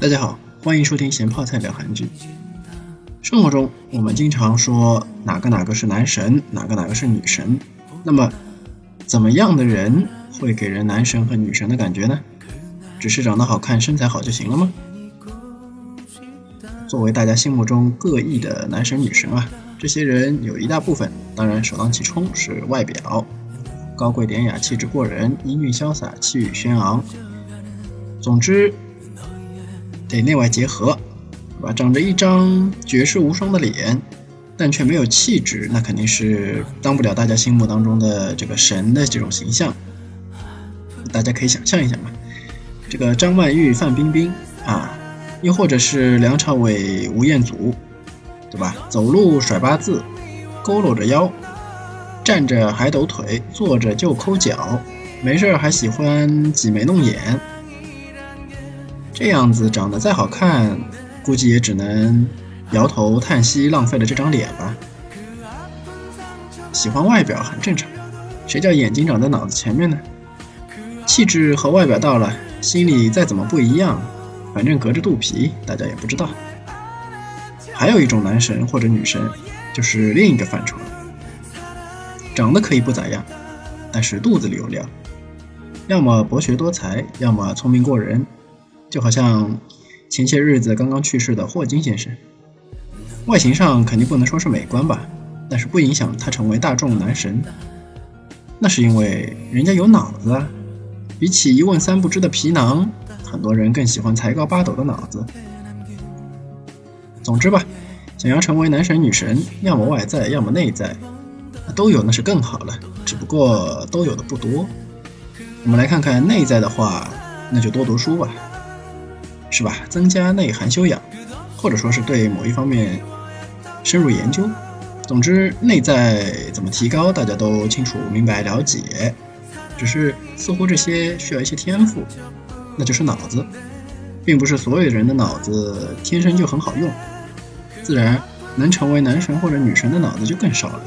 大家好，欢迎收听咸泡菜聊韩剧。生活中，我们经常说哪个哪个是男神，哪个哪个是女神。那么，怎么样的人会给人男神和女神的感觉呢？只是长得好看、身材好就行了吗？作为大家心目中各异的男神女神啊，这些人有一大部分，当然首当其冲是外表，高贵典雅、气质过人、英俊潇洒、气宇轩昂。总之。得内外结合，对吧？长着一张绝世无双的脸，但却没有气质，那肯定是当不了大家心目当中的这个神的这种形象。大家可以想象一下嘛，这个张曼玉、范冰冰啊，又或者是梁朝伟、吴彦祖，对吧？走路甩八字，佝偻着腰，站着还抖腿，坐着就抠脚，没事还喜欢挤眉弄眼。这样子长得再好看，估计也只能摇头叹息，浪费了这张脸吧。喜欢外表很正常，谁叫眼睛长在脑子前面呢？气质和外表到了，心里再怎么不一样，反正隔着肚皮，大家也不知道。还有一种男神或者女神，就是另一个范畴了。长得可以不咋样，但是肚子里有料，要么博学多才，要么聪明过人。就好像前些日子刚刚去世的霍金先生，外形上肯定不能说是美观吧，但是不影响他成为大众男神。那是因为人家有脑子啊，比起一问三不知的皮囊，很多人更喜欢才高八斗的脑子。总之吧，想要成为男神女神，要么外在，要么内在，都有那是更好了，只不过都有的不多。我们来看看内在的话，那就多读书吧。是吧？增加内涵修养，或者说是对某一方面深入研究。总之，内在怎么提高，大家都清楚明白了解。只是似乎这些需要一些天赋，那就是脑子，并不是所有人的脑子天生就很好用。自然，能成为男神或者女神的脑子就更少了。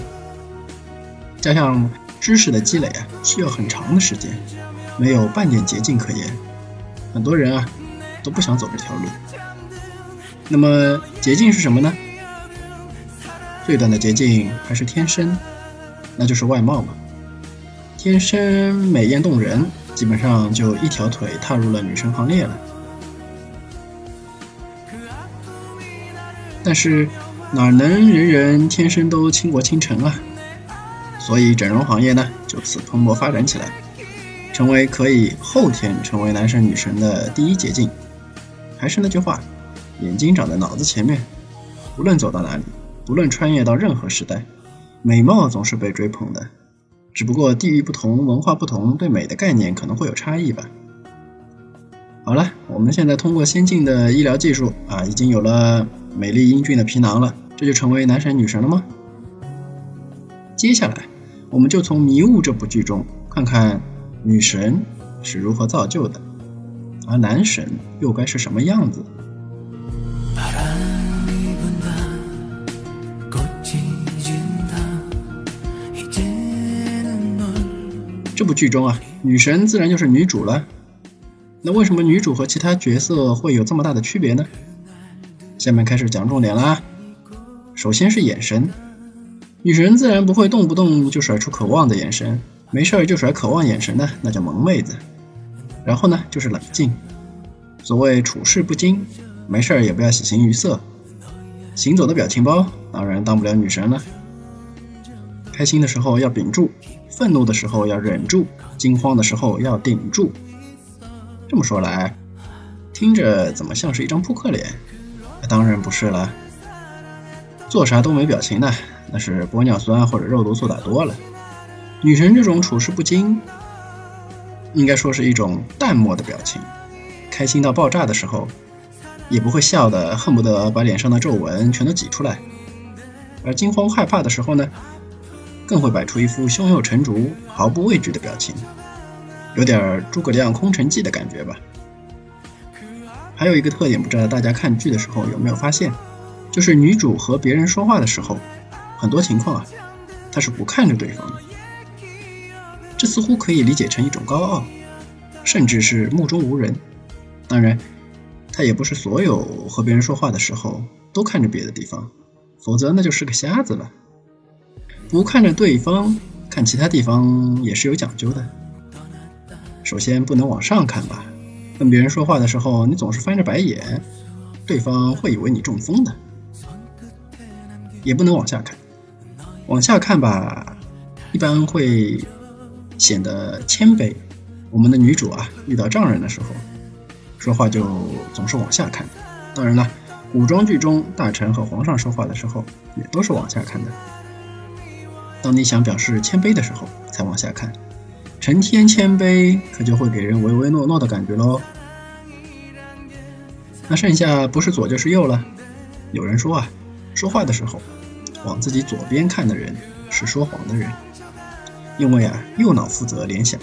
加上知识的积累啊，需要很长的时间，没有半点捷径可言。很多人啊。都不想走这条路。那么捷径是什么呢？最短的捷径还是天生，那就是外貌嘛。天生美艳动人，基本上就一条腿踏入了女神行列了。但是哪能人人天生都倾国倾城啊？所以整容行业呢就此蓬勃发展起来，成为可以后天成为男神女神的第一捷径。还是那句话，眼睛长在脑子前面。无论走到哪里，不论穿越到任何时代，美貌总是被追捧的。只不过地域不同，文化不同，对美的概念可能会有差异吧。好了，我们现在通过先进的医疗技术啊，已经有了美丽英俊的皮囊了，这就成为男神女神了吗？接下来，我们就从《迷雾》这部剧中看看女神是如何造就的。而男神又该是什么样子？这部剧中啊，女神自然就是女主了。那为什么女主和其他角色会有这么大的区别呢？下面开始讲重点啦。首先是眼神，女神自然不会动不动就甩出渴望的眼神，没事儿就甩渴望眼神的，那叫萌妹子。然后呢，就是冷静。所谓处事不惊，没事儿也不要喜形于色。行走的表情包当然当不了女神了。开心的时候要屏住，愤怒的时候要忍住，惊慌的时候要顶住。这么说来，听着怎么像是一张扑克脸？当然不是了。做啥都没表情的，那是玻尿酸或者肉毒素打多了。女神这种处事不惊。应该说是一种淡漠的表情，开心到爆炸的时候，也不会笑得恨不得把脸上的皱纹全都挤出来；而惊慌害怕的时候呢，更会摆出一副胸有成竹、毫不畏惧的表情，有点诸葛亮空城计的感觉吧。还有一个特点，不知道大家看剧的时候有没有发现，就是女主和别人说话的时候，很多情况啊，她是不看着对方的。这似乎可以理解成一种高傲，甚至是目中无人。当然，他也不是所有和别人说话的时候都看着别的地方，否则那就是个瞎子了。不看着对方，看其他地方也是有讲究的。首先不能往上看吧，跟别人说话的时候，你总是翻着白眼，对方会以为你中风的。也不能往下看，往下看吧，一般会显得谦卑。我们的女主啊，遇到丈人的时候，说话就总是往下看。当然了，古装剧中大臣和皇上说话的时候，也都是往下看的。当你想表示谦卑的时候，才往下看。成天谦卑，可就会给人唯唯诺诺的感觉喽。那剩下不是左就是右了。有人说啊，说话的时候，往自己左边看的人是说谎的人，因为啊，右脑负责联想。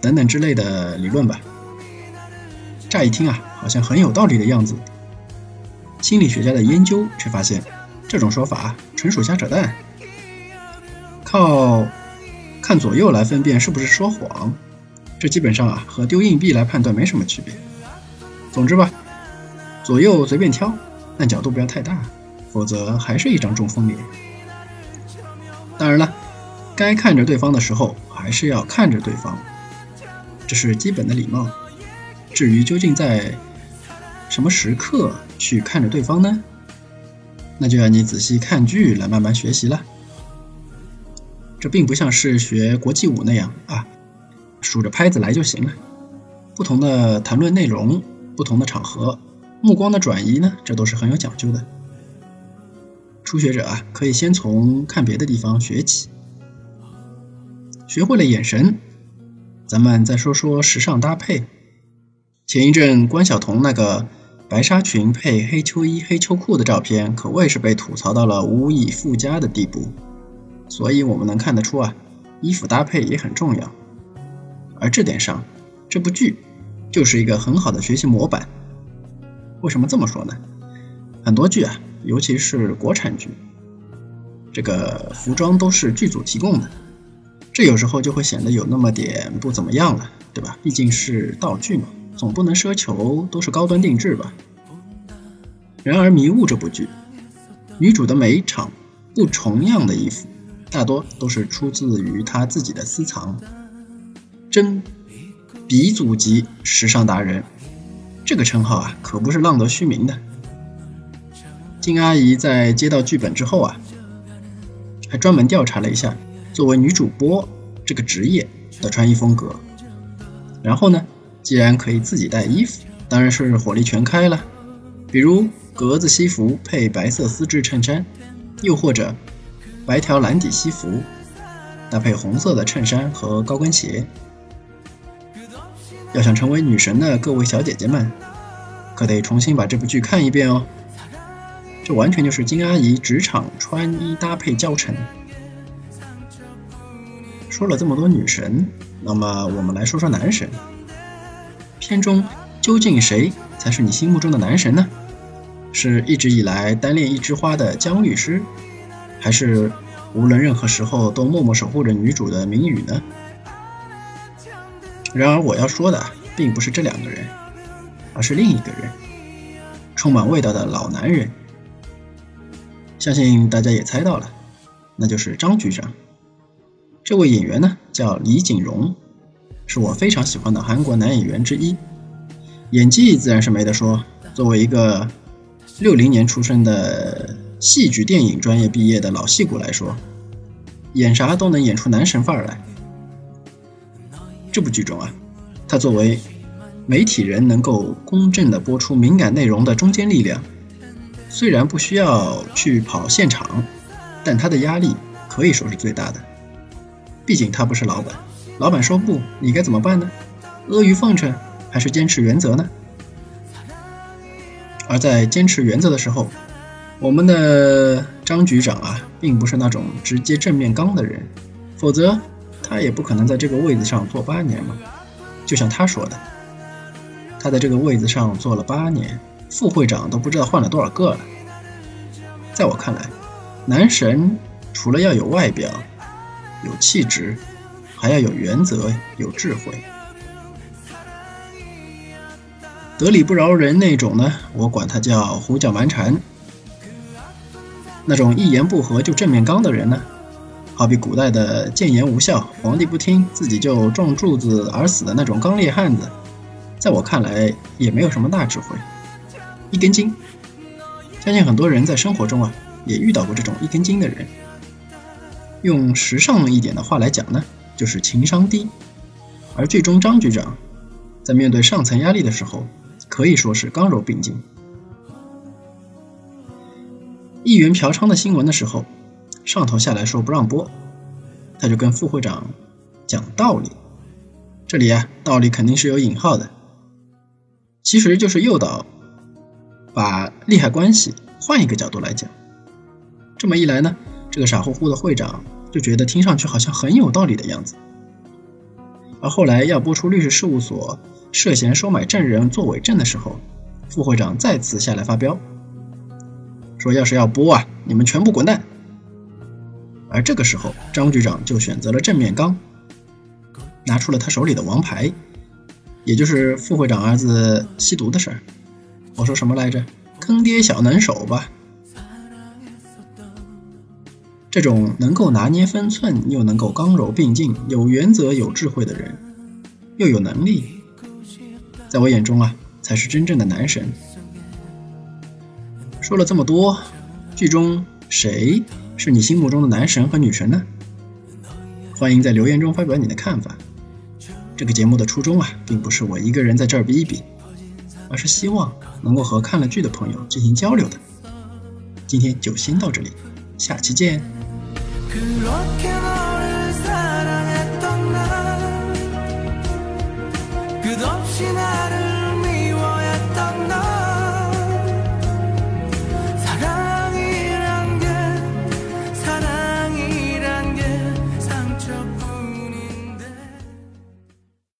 等等之类的理论吧，乍一听啊，好像很有道理的样子。心理学家的研究却发现，这种说法纯属瞎扯淡。靠看左右来分辨是不是说谎，这基本上啊和丢硬币来判断没什么区别。总之吧，左右随便挑，但角度不要太大，否则还是一张中风脸。当然了，该看着对方的时候，还是要看着对方。这是基本的礼貌。至于究竟在什么时刻去看着对方呢？那就要你仔细看剧来慢慢学习了。这并不像是学国际舞那样啊，数着拍子来就行了。不同的谈论内容，不同的场合，目光的转移呢，这都是很有讲究的。初学者啊，可以先从看别的地方学起，学会了眼神。咱们再说说时尚搭配。前一阵关晓彤那个白纱裙配黑秋衣、黑秋裤的照片，可谓是被吐槽到了无以复加的地步。所以我们能看得出啊，衣服搭配也很重要。而这点上，这部剧就是一个很好的学习模板。为什么这么说呢？很多剧啊，尤其是国产剧，这个服装都是剧组提供的。这有时候就会显得有那么点不怎么样了，对吧？毕竟是道具嘛，总不能奢求都是高端定制吧。然而《迷雾》这部剧，女主的每一场不重样的衣服，大多都是出自于她自己的私藏，真鼻祖级时尚达人。这个称号啊，可不是浪得虚名的。金阿姨在接到剧本之后啊，还专门调查了一下。作为女主播这个职业的穿衣风格，然后呢，既然可以自己带衣服，当然是火力全开了。比如格子西服配白色丝质衬衫，又或者白条蓝底西服搭配红色的衬衫和高跟鞋。要想成为女神的各位小姐姐们，可得重新把这部剧看一遍哦。这完全就是金阿姨职场穿衣搭配教程。说了这么多女神，那么我们来说说男神。片中究竟谁才是你心目中的男神呢？是一直以来单恋一枝花的姜律师，还是无论任何时候都默默守护着女主的明宇呢？然而我要说的并不是这两个人，而是另一个人，充满味道的老男人。相信大家也猜到了，那就是张局长。这位演员呢叫李锦荣，是我非常喜欢的韩国男演员之一，演技自然是没得说。作为一个六零年出生的戏剧电影专业毕业的老戏骨来说，演啥都能演出男神范儿来。这部剧中啊，他作为媒体人，能够公正的播出敏感内容的中坚力量，虽然不需要去跑现场，但他的压力可以说是最大的。毕竟他不是老板，老板说不，你该怎么办呢？阿谀奉承还是坚持原则呢？而在坚持原则的时候，我们的张局长啊，并不是那种直接正面刚的人，否则他也不可能在这个位子上坐八年嘛。就像他说的，他在这个位子上坐了八年，副会长都不知道换了多少个了。在我看来，男神除了要有外表。有气质，还要有原则，有智慧。得理不饶人那种呢，我管他叫胡搅蛮缠。那种一言不合就正面刚的人呢，好比古代的谏言无效，皇帝不听，自己就撞柱子而死的那种刚烈汉子，在我看来也没有什么大智慧，一根筋。相信很多人在生活中啊，也遇到过这种一根筋的人。用时尚一点的话来讲呢，就是情商低。而剧中张局长，在面对上层压力的时候。可以说是刚柔并济。议员嫖娼的新闻的时候，上头下来说不让播，他就跟副会长讲道理。这里啊，道理肯定是有引号的，其实就是诱导，把利害关系换一个角度来讲。这么一来呢，这个傻乎乎的会长就觉得听上去好像很有道理的样子。而后来要播出律师事务所。涉嫌收买证人作伪证的时候，副会长再次下来发飙，说：“要是要播啊，你们全部滚蛋。”而这个时候，张局长就选择了正面刚，拿出了他手里的王牌，也就是副会长儿子吸毒的事儿。我说什么来着？坑爹小能手吧。这种能够拿捏分寸，又能够刚柔并进、有原则、有智慧的人，又有能力。在我眼中啊，才是真正的男神。说了这么多，剧中谁是你心目中的男神和女神呢？欢迎在留言中发表你的看法。这个节目的初衷啊，并不是我一个人在这儿比一比，而是希望能够和看了剧的朋友进行交流的。今天就先到这里，下期见。